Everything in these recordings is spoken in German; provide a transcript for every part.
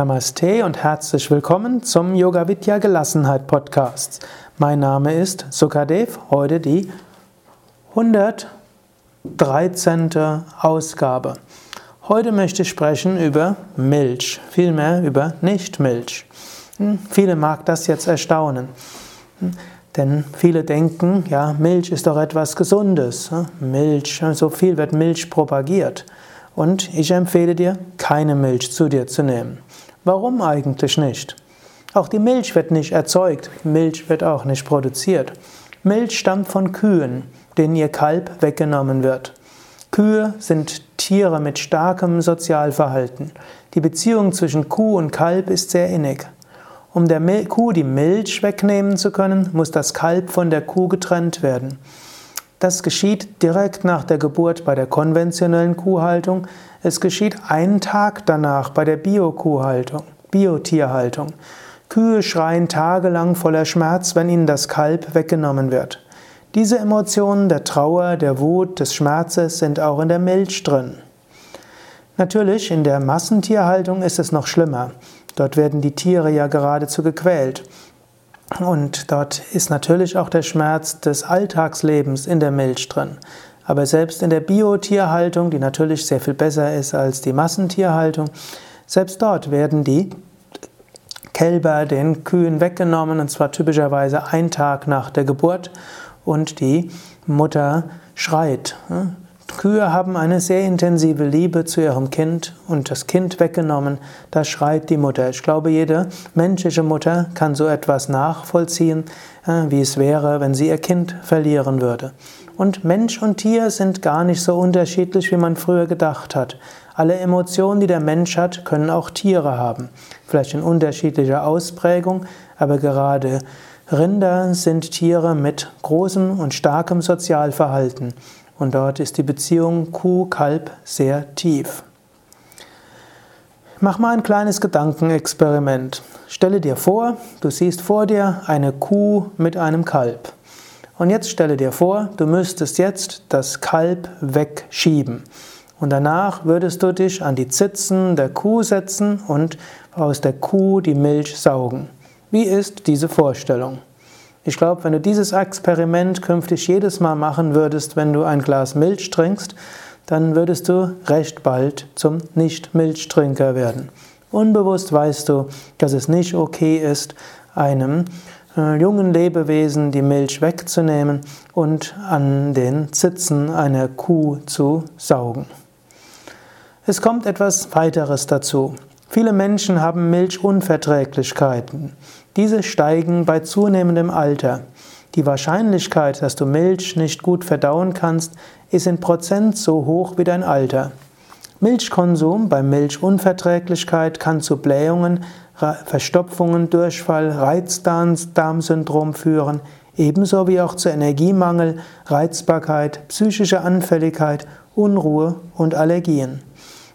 Namaste und herzlich willkommen zum Yoga Vidya Gelassenheit Podcast. Mein Name ist Sukadev, heute die 113. Ausgabe. Heute möchte ich sprechen über Milch, vielmehr über Nichtmilch. Hm, viele mag das jetzt erstaunen. Hm, denn viele denken, ja, Milch ist doch etwas Gesundes. Hm, Milch, so viel wird Milch propagiert. Und ich empfehle dir, keine Milch zu dir zu nehmen. Warum eigentlich nicht? Auch die Milch wird nicht erzeugt, Milch wird auch nicht produziert. Milch stammt von Kühen, denen ihr Kalb weggenommen wird. Kühe sind Tiere mit starkem Sozialverhalten. Die Beziehung zwischen Kuh und Kalb ist sehr innig. Um der Kuh die Milch wegnehmen zu können, muss das Kalb von der Kuh getrennt werden. Das geschieht direkt nach der Geburt bei der konventionellen Kuhhaltung. Es geschieht einen Tag danach bei der Bio-Kuhhaltung, Biotierhaltung. Kühe schreien tagelang voller Schmerz, wenn ihnen das Kalb weggenommen wird. Diese Emotionen der Trauer, der Wut, des Schmerzes sind auch in der Milch drin. Natürlich, in der Massentierhaltung ist es noch schlimmer. Dort werden die Tiere ja geradezu gequält. Und dort ist natürlich auch der Schmerz des Alltagslebens in der Milch drin. Aber selbst in der Biotierhaltung, die natürlich sehr viel besser ist als die Massentierhaltung, selbst dort werden die Kälber den Kühen weggenommen, und zwar typischerweise einen Tag nach der Geburt, und die Mutter schreit. Kühe haben eine sehr intensive Liebe zu ihrem Kind und das Kind weggenommen, da schreit die Mutter. Ich glaube, jede menschliche Mutter kann so etwas nachvollziehen, äh, wie es wäre, wenn sie ihr Kind verlieren würde. Und Mensch und Tier sind gar nicht so unterschiedlich, wie man früher gedacht hat. Alle Emotionen, die der Mensch hat, können auch Tiere haben. Vielleicht in unterschiedlicher Ausprägung, aber gerade Rinder sind Tiere mit großem und starkem Sozialverhalten. Und dort ist die Beziehung Kuh-Kalb sehr tief. Mach mal ein kleines Gedankenexperiment. Stelle dir vor, du siehst vor dir eine Kuh mit einem Kalb. Und jetzt stelle dir vor, du müsstest jetzt das Kalb wegschieben. Und danach würdest du dich an die Zitzen der Kuh setzen und aus der Kuh die Milch saugen. Wie ist diese Vorstellung? Ich glaube, wenn du dieses Experiment künftig jedes Mal machen würdest, wenn du ein Glas Milch trinkst, dann würdest du recht bald zum Nicht-Milchtrinker werden. Unbewusst weißt du, dass es nicht okay ist, einem äh, jungen Lebewesen die Milch wegzunehmen und an den Zitzen einer Kuh zu saugen. Es kommt etwas weiteres dazu. Viele Menschen haben Milchunverträglichkeiten. Diese steigen bei zunehmendem Alter. Die Wahrscheinlichkeit, dass du Milch nicht gut verdauen kannst, ist in Prozent so hoch wie dein Alter. Milchkonsum bei Milchunverträglichkeit kann zu Blähungen, Verstopfungen, Durchfall, Reizdarmsyndrom führen, ebenso wie auch zu Energiemangel, Reizbarkeit, psychischer Anfälligkeit, Unruhe und Allergien.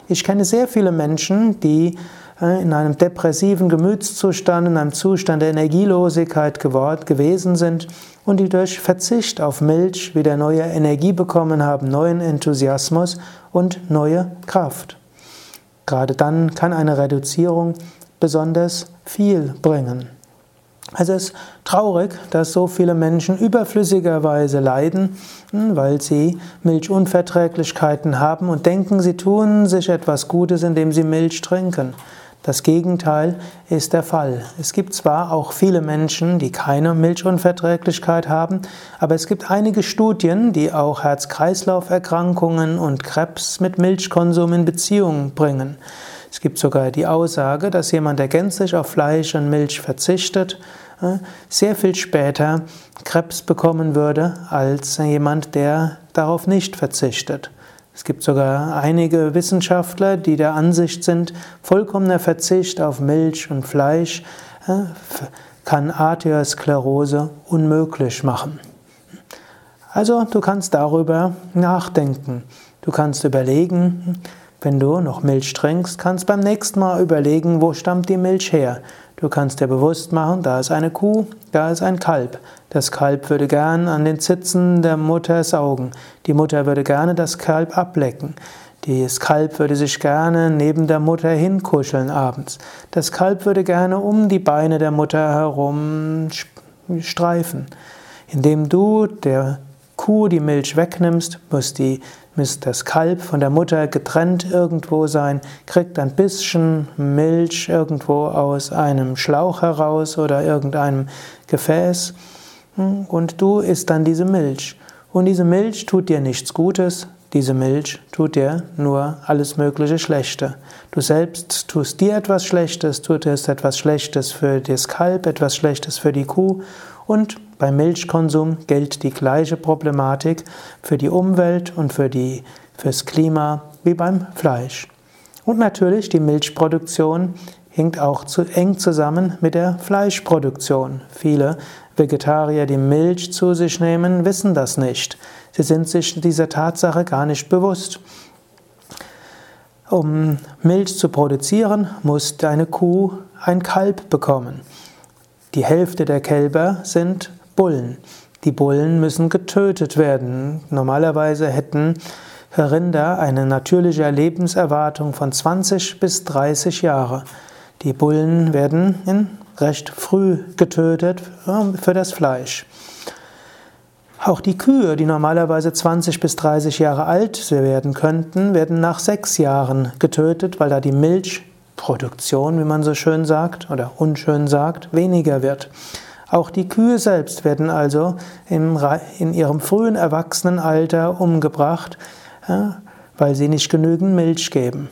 Ich kenne sehr viele Menschen, die äh, in einem depressiven Gemütszustand, in einem Zustand der Energielosigkeit gewesen sind und die durch Verzicht auf Milch wieder neue Energie bekommen haben, neuen Enthusiasmus und neue Kraft. Gerade dann kann eine Reduzierung besonders viel bringen. Es ist traurig, dass so viele Menschen überflüssigerweise leiden, hm, weil sie Milchunverträglichkeiten haben und denken, sie tun sich etwas Gutes, indem sie Milch trinken. Das Gegenteil ist der Fall. Es gibt zwar auch viele Menschen, die keine Milchunverträglichkeit haben, aber es gibt einige Studien, die auch Herz-Kreislauf-Erkrankungen und Krebs mit Milchkonsum in Beziehung bringen. Es gibt sogar die Aussage, dass jemand, der gänzlich auf Fleisch und Milch verzichtet, äh, sehr viel später Krebs bekommen würde als jemand, der darauf nicht verzichtet. Es gibt sogar einige Wissenschaftler, die der Ansicht sind, vollkommener Verzicht auf Milch und Fleisch äh, kann Arteriosklerose unmöglich machen. Also du kannst darüber nachdenken. Du kannst überlegen, wenn du noch Milch trinkst, kannst beim nächsten Mal überlegen, wo stammt die Milch her. Du kannst dir bewusst machen, da ist eine Kuh, da ist ein Kalb. Das Kalb würde gern an den Zitzen der Mutter saugen. Die Mutter würde gerne das Kalb ablecken. Das Kalb würde sich gerne neben der Mutter hinkuscheln abends. Das Kalb würde gerne um die Beine der Mutter herum streifen. Indem du der Kuh die Milch wegnimmst, muss, die, muss das Kalb von der Mutter getrennt irgendwo sein, kriegt ein bisschen Milch irgendwo aus einem Schlauch heraus oder irgendeinem Gefäß hm, und du isst dann diese Milch. Und diese Milch tut dir nichts Gutes, diese Milch tut dir nur alles mögliche Schlechte. Du selbst tust dir etwas Schlechtes, tut es etwas Schlechtes für das Kalb, etwas Schlechtes für die Kuh und beim Milchkonsum gilt die gleiche Problematik für die Umwelt und für die, fürs Klima wie beim Fleisch. Und natürlich die Milchproduktion hängt auch zu eng zusammen mit der Fleischproduktion. Viele Vegetarier, die Milch zu sich nehmen, wissen das nicht. Sie sind sich dieser Tatsache gar nicht bewusst. Um Milch zu produzieren, muss deine Kuh ein Kalb bekommen. Die Hälfte der Kälber sind Bullen. Die Bullen müssen getötet werden. Normalerweise hätten Rinder eine natürliche Lebenserwartung von 20 bis 30 Jahre. Die Bullen werden recht früh getötet für das Fleisch. Auch die Kühe, die normalerweise 20 bis 30 Jahre alt werden könnten, werden nach sechs Jahren getötet, weil da die Milchproduktion, wie man so schön sagt oder unschön sagt, weniger wird. Auch die Kühe selbst werden also in ihrem frühen Erwachsenenalter umgebracht, weil sie nicht genügend Milch geben.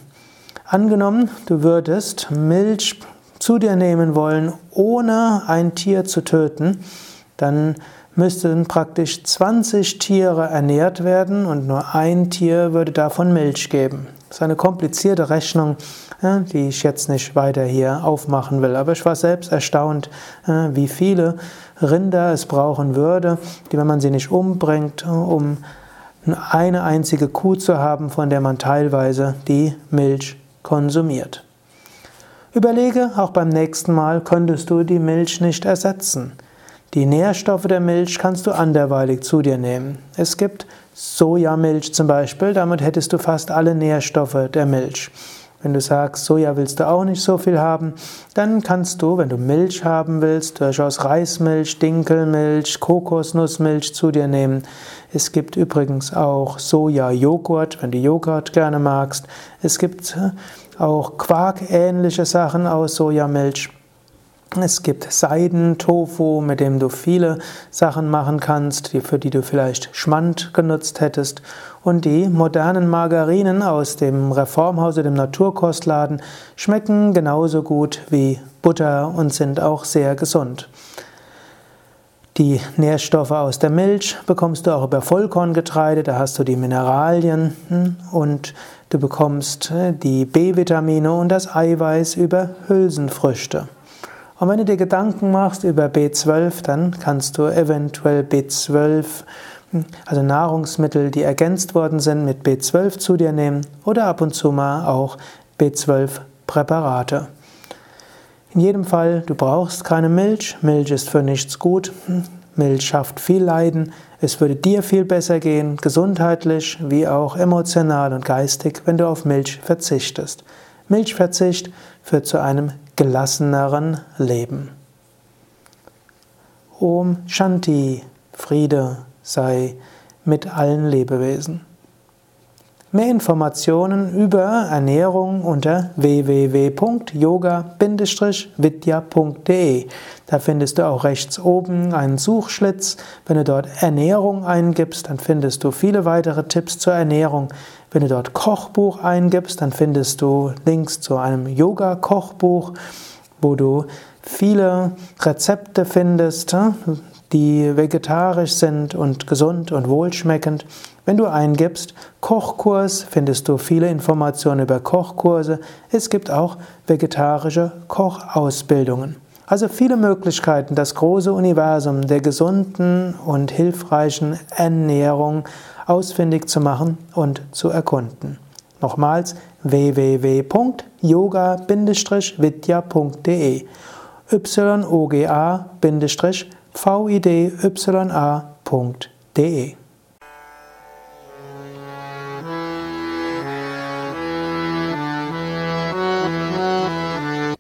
Angenommen, du würdest Milch zu dir nehmen wollen, ohne ein Tier zu töten, dann müssten praktisch 20 Tiere ernährt werden und nur ein Tier würde davon Milch geben. Das ist eine komplizierte Rechnung, die ich jetzt nicht weiter hier aufmachen will. Aber ich war selbst erstaunt, wie viele Rinder es brauchen würde, die, wenn man sie nicht umbringt, um eine einzige Kuh zu haben, von der man teilweise die Milch konsumiert. Überlege, auch beim nächsten Mal könntest du die Milch nicht ersetzen. Die Nährstoffe der Milch kannst du anderweitig zu dir nehmen. Es gibt Sojamilch zum Beispiel, damit hättest du fast alle Nährstoffe der Milch. Wenn du sagst, Soja willst du auch nicht so viel haben, dann kannst du, wenn du Milch haben willst, durchaus Reismilch, Dinkelmilch, Kokosnussmilch zu dir nehmen. Es gibt übrigens auch Soja-Joghurt, wenn du Joghurt gerne magst. Es gibt auch Quark-ähnliche Sachen aus Sojamilch. Es gibt Seidentofu, mit dem du viele Sachen machen kannst, für die du vielleicht Schmand genutzt hättest. Und die modernen Margarinen aus dem Reformhaus dem Naturkostladen schmecken genauso gut wie Butter und sind auch sehr gesund. Die Nährstoffe aus der Milch bekommst du auch über Vollkorngetreide, da hast du die Mineralien hm, und du bekommst äh, die B-Vitamine und das Eiweiß über Hülsenfrüchte. Und wenn du dir Gedanken machst über B12, dann kannst du eventuell B12, also Nahrungsmittel, die ergänzt worden sind, mit B12 zu dir nehmen oder ab und zu mal auch B12-Präparate. In jedem Fall, du brauchst keine Milch. Milch ist für nichts gut. Milch schafft viel Leiden. Es würde dir viel besser gehen, gesundheitlich wie auch emotional und geistig, wenn du auf Milch verzichtest. Milchverzicht führt zu einem gelasseneren Leben. Om Shanti, Friede sei mit allen Lebewesen. Mehr Informationen über Ernährung unter www.yoga-vidya.de. Da findest du auch rechts oben einen Suchschlitz. Wenn du dort Ernährung eingibst, dann findest du viele weitere Tipps zur Ernährung. Wenn du dort Kochbuch eingibst, dann findest du Links zu einem Yoga-Kochbuch, wo du viele Rezepte findest, die vegetarisch sind und gesund und wohlschmeckend. Wenn du eingibst Kochkurs, findest du viele Informationen über Kochkurse. Es gibt auch vegetarische Kochausbildungen. Also viele Möglichkeiten, das große Universum der gesunden und hilfreichen Ernährung ausfindig zu machen und zu erkunden. Nochmals www.yoga-vidya.de yoga-vidya.de